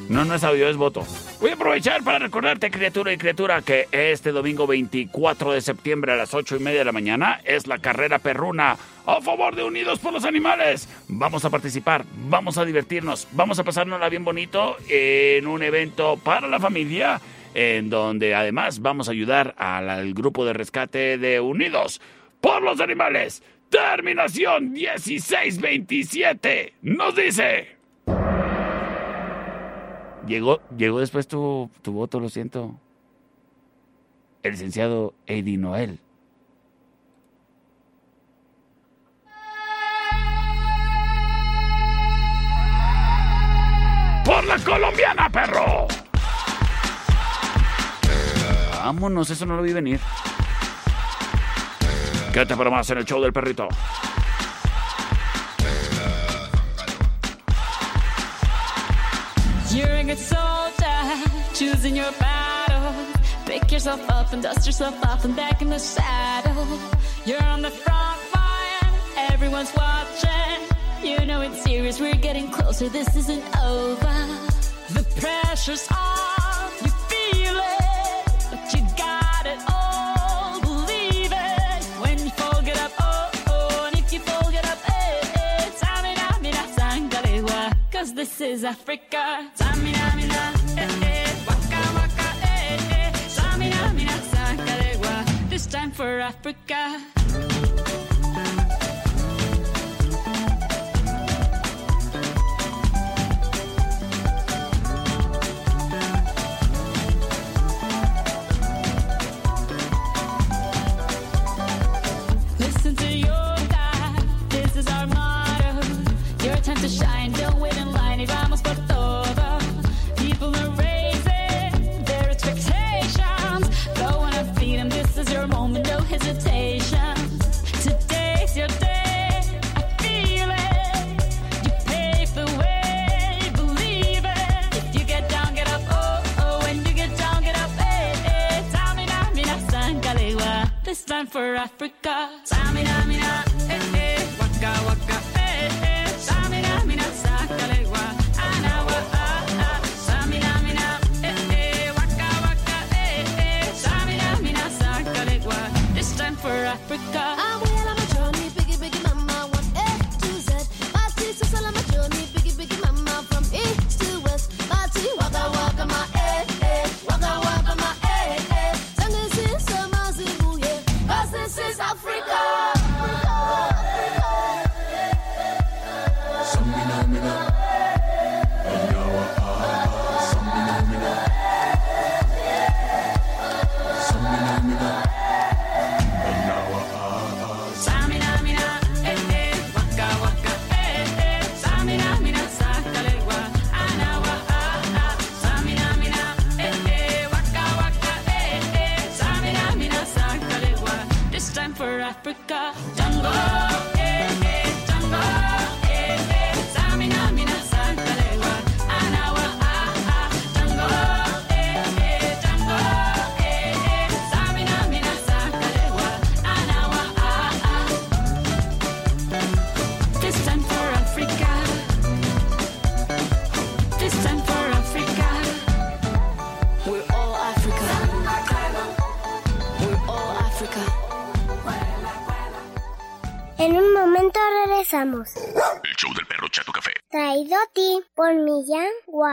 No, no es audio, es voto. Voy a aprovechar para recordarte, criatura y criatura, que este domingo 24 de septiembre a las 8 y media de la mañana es la carrera perruna a favor de Unidos por los Animales. Vamos a participar, vamos a divertirnos, vamos a pasárnosla bien bonito en un evento para la familia, en donde además vamos a ayudar al, grupo de rescate de Unidos por los Animales. Terminación 1627 nos dice... Llegó, llegó después tu, tu voto, lo siento. El licenciado Eddie Noel. ¡Por la colombiana, perro! Vámonos, eso no lo vi venir. Quédate para más en el show del perrito. Good soldier, choosing your battle. Pick yourself up and dust yourself off and back in the saddle. You're on the front line, everyone's watching. You know it's serious, we're getting closer, this isn't over. The pressure's on, this is Africa. Eh, eh, waka, waka, eh, this time for Africa. For Africa. Tamina, mina, eh, eh. Waka, waka, eh, eh. Mina. Anawa, ah, ah. Mina, eh, eh. Waka, waka, eh, eh. Mina. This time for Africa.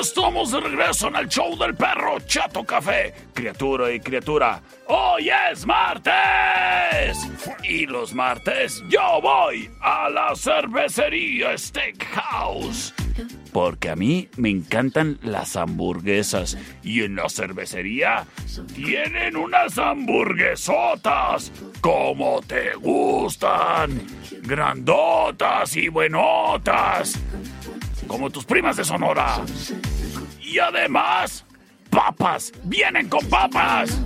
Estamos de regreso en el show del perro Chato Café. Criatura y criatura, hoy es martes. Y los martes yo voy a la cervecería Steakhouse. Porque a mí me encantan las hamburguesas. Y en la cervecería tienen unas hamburguesotas. Como te gustan. Grandotas y buenotas. Como tus primas de Sonora. Y además, papas. Vienen con papas.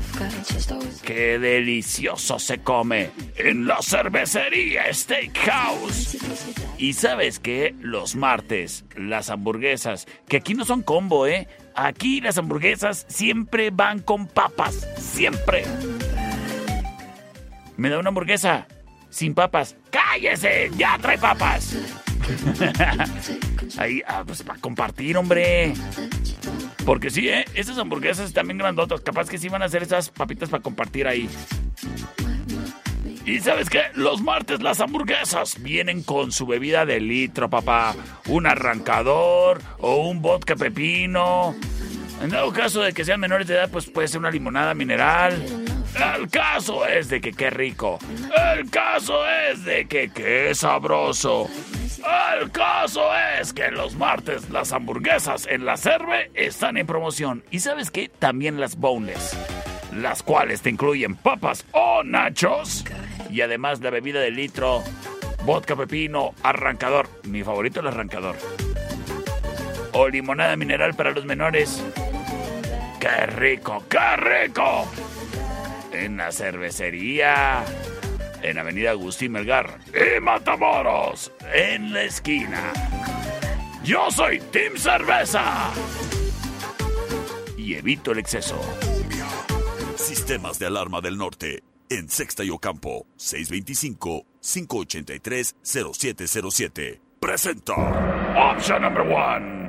Qué delicioso se come en la cervecería Steakhouse. Y sabes qué? Los martes, las hamburguesas, que aquí no son combo, ¿eh? Aquí las hamburguesas siempre van con papas. Siempre. ¿Me da una hamburguesa? Sin papas. ¡Cállese! ¡Ya trae papas! Ahí, ah, pues para compartir, hombre. Porque sí, ¿eh? Esas hamburguesas están bien grandotas. Capaz que sí van a hacer esas papitas para compartir ahí. Y sabes qué? Los martes las hamburguesas vienen con su bebida de litro, papá. Un arrancador o un vodka pepino. En dado caso de que sean menores de edad, pues puede ser una limonada mineral. El caso es de que qué rico. El caso es de que qué sabroso. El caso es que los martes las hamburguesas en la Cerve están en promoción. Y sabes qué? También las boneless. Las cuales te incluyen papas o nachos. Y además la bebida de litro, vodka pepino, arrancador. Mi favorito el arrancador. O limonada mineral para los menores. ¡Qué rico! ¡Qué rico! En la cervecería. En Avenida Agustín Melgar. Y Matamoros. En la esquina. Yo soy Team Cerveza. Y evito el exceso. Sistemas de alarma del norte. En Sexta y Ocampo. 625-583-0707. Presenta. Option number one.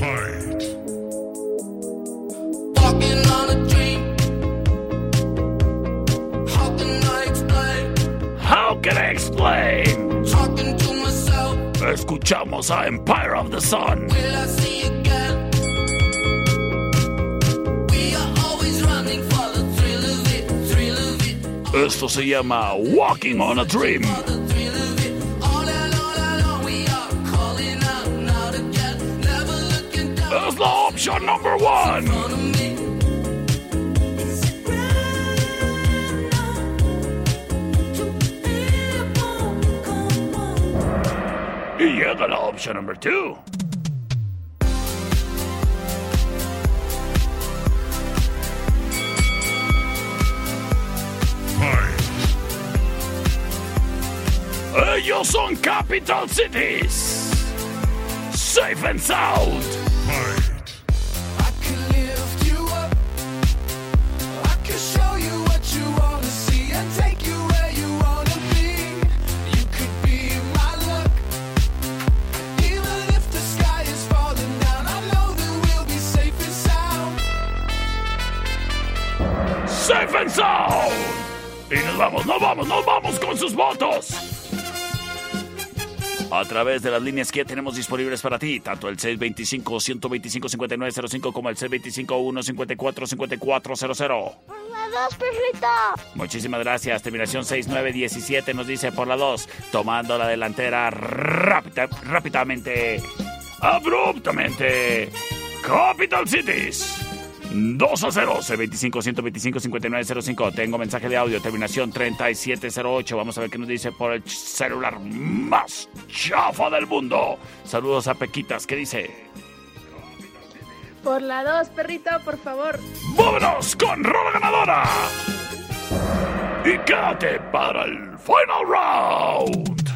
How can I explain? Escuchamos a Empire of the Sun. Will I see again? We are always running for the thrill of it, thrill of it, Esto se llama Walking on a Dream. Es la opción number one. on me. Y llega la opción number two. Fight! Ellos son Capital Cities. Safe and sound. Través de las líneas que ya tenemos disponibles para ti, tanto el 625-125-5905 como el 625-154-5400. Por la dos, perrito. Muchísimas gracias. Terminación 6917 nos dice por la 2, tomando la delantera rápida, rápidamente, abruptamente. Capital Cities. 2 a 0, C25 125 5905. Tengo mensaje de audio, terminación 3708. Vamos a ver qué nos dice por el celular más chafa del mundo. Saludos a Pequitas, ¿qué dice? Por la dos, perrito, por favor. ¡Vámonos con Rola Ganadora! Y quédate para el final round.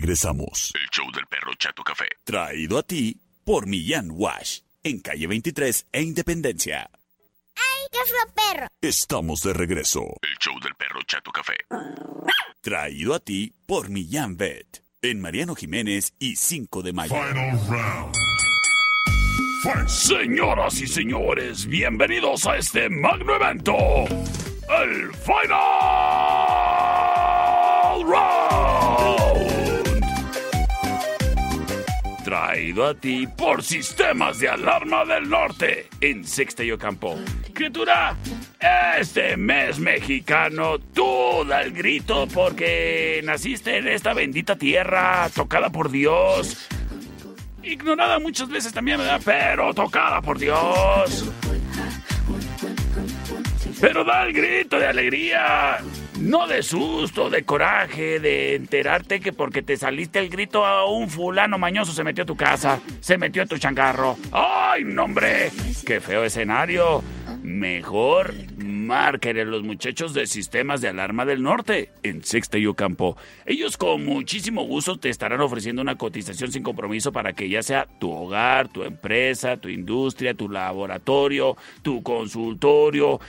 Regresamos. El show del perro Chato Café. Traído a ti por Millán Wash. En calle 23 e Independencia. ¡Ay, qué es lo perro! Estamos de regreso. El show del perro Chato Café. Traído a ti por Millán Vet. En Mariano Jiménez y 5 de mayo. Señoras y señores, bienvenidos a este magno evento, el Final Round. Traído a ti por Sistemas de Alarma del Norte en Sexta y Ocampo. Criatura, este mes mexicano, tú da el grito porque naciste en esta bendita tierra tocada por Dios. Ignorada muchas veces también, ¿verdad? Pero tocada por Dios. Pero da el grito de alegría. No de susto, de coraje, de enterarte que porque te saliste el grito a un fulano mañoso se metió a tu casa, se metió a tu changarro. ¡Ay, no, hombre! ¡Qué feo escenario! Mejor a los muchachos de Sistemas de Alarma del Norte en Sexta y Ocampo. Ellos con muchísimo gusto te estarán ofreciendo una cotización sin compromiso para que ya sea tu hogar, tu empresa, tu industria, tu laboratorio, tu consultorio,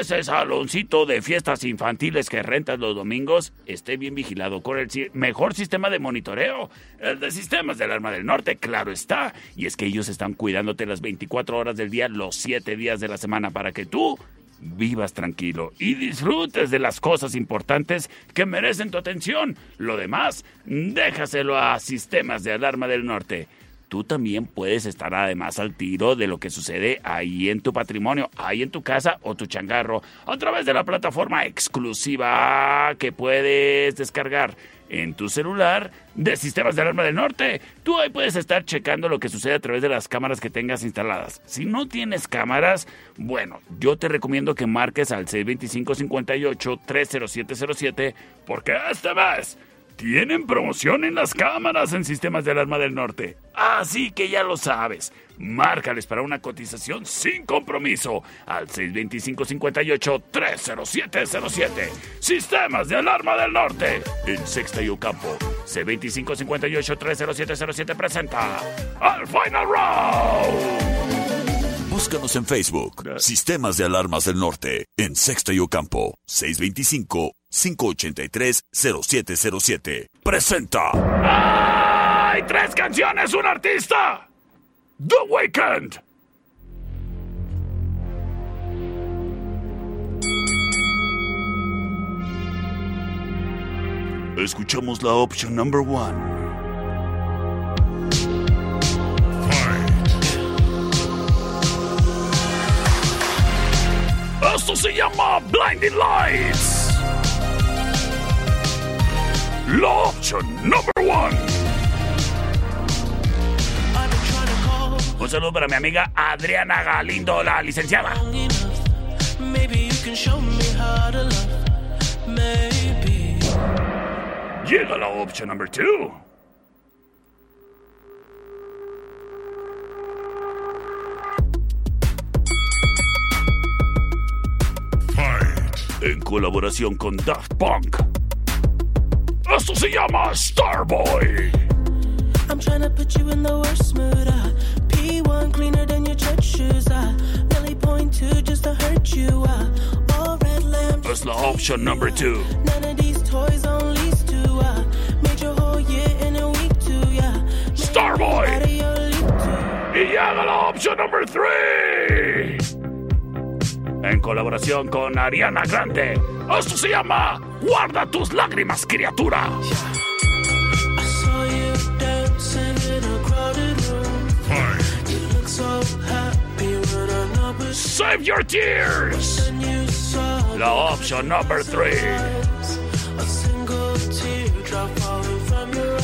ese saloncito de fiestas infantiles que rentas los domingos, esté bien vigilado con el mejor sistema de monitoreo, el de Sistemas de Alarma del Norte, claro está. Y es que ellos están cuidándote las 24 horas del día, los 7 días de la semana para que tú vivas tranquilo y disfrutes de las cosas importantes que merecen tu atención. Lo demás, déjaselo a Sistemas de Alarma del Norte. Tú también puedes estar además al tiro de lo que sucede ahí en tu patrimonio, ahí en tu casa o tu changarro, a través de la plataforma exclusiva que puedes descargar en tu celular de Sistemas de Alarma del Norte. Tú ahí puedes estar checando lo que sucede a través de las cámaras que tengas instaladas. Si no tienes cámaras, bueno, yo te recomiendo que marques al 625-58-30707 porque este mes tienen promoción en las cámaras en Sistemas de Alarma del Norte. Así que ya lo sabes. Márcales para una cotización sin compromiso al 625-58-30707. Sistemas de Alarma del Norte en Sexta y Ocampo. C25-58-30707 presenta al Final Round. Búscanos en Facebook, Sistemas de Alarmas del Norte, en Sexta y Ocampo, 625-583-0707. Presenta. ¡Hay tres canciones, un artista! The Weeknd. Escuchamos la opción number one. Esto se llama Blinding Lights. La opción number one. Un saludo para mi amiga Adriana Galindo, la licenciada. Llega la opción number two. En colaboración con Daft Punk. Esto se llama Starboy. I'm trying to put you in the worst mood. Uh, P1 cleaner than your church shoes. Uh, Millie point two just to hurt you. Uh, all red lamp. Es la opción number two. None of these toys on lease to. Uh, made your whole year in a week. Yeah. Starboy. Out of your league too. Y llega la opción number three. En colaboración con Ariana Grande. Esto se llama Guarda tus lágrimas, criatura. Save your tears. La opción number three. a single teardrop falling from your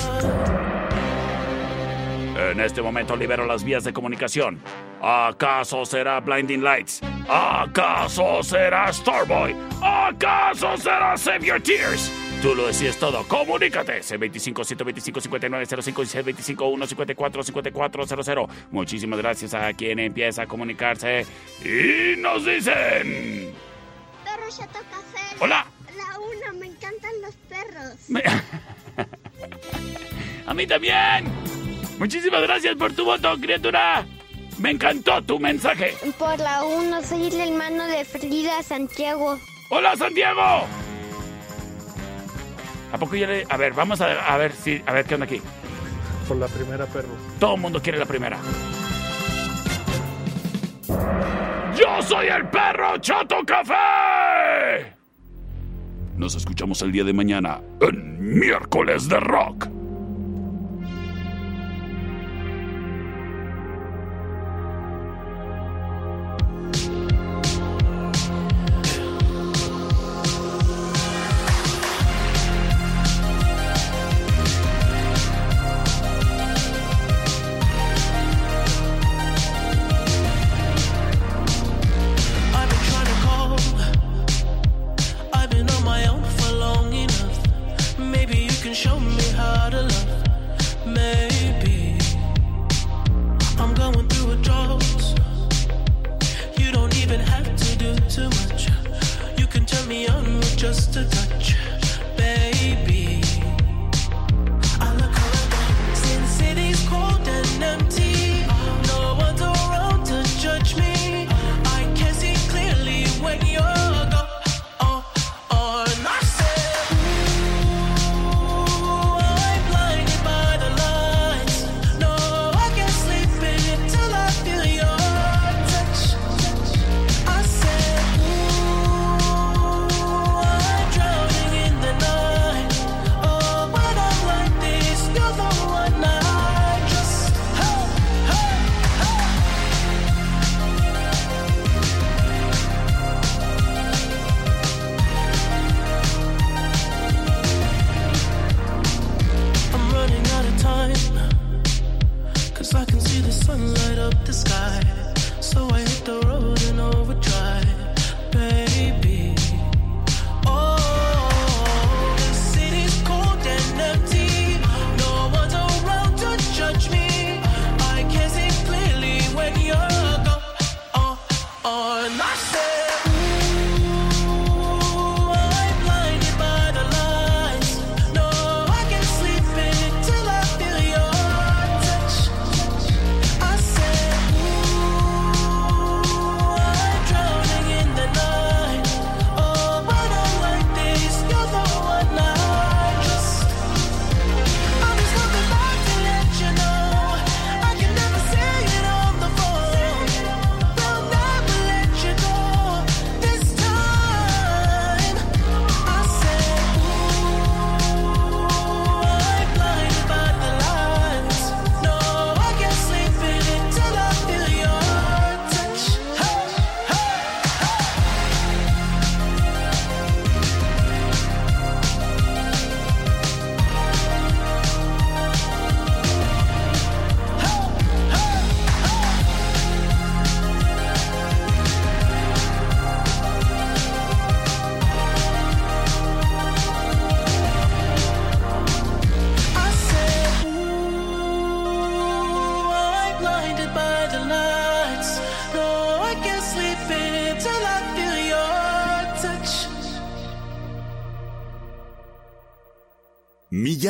eye. En este momento libero las vías de comunicación. ¿Acaso será Blinding Lights? ¿Acaso será Starboy? ¿Acaso será Save Your Tears? Tú lo decides todo. Comunícate. C25 125 5905 y C25 154 5400. Muchísimas gracias a quien empieza a comunicarse. Y nos dicen. Perro Chato Café. Hola. La una, me encantan los perros. Me- A mí también. Muchísimas gracias por tu voto, criatura. Me encantó tu mensaje. Por la uno, soy el hermano de Frida Santiago. ¡Hola, Santiago! ¿A poco ya le.? A ver, vamos a, a ver si. A ver qué onda aquí. Por la primera, perro. Todo el mundo quiere la primera. ¡Yo soy el perro Chato Café! Nos escuchamos el día de mañana en Miércoles de Rock.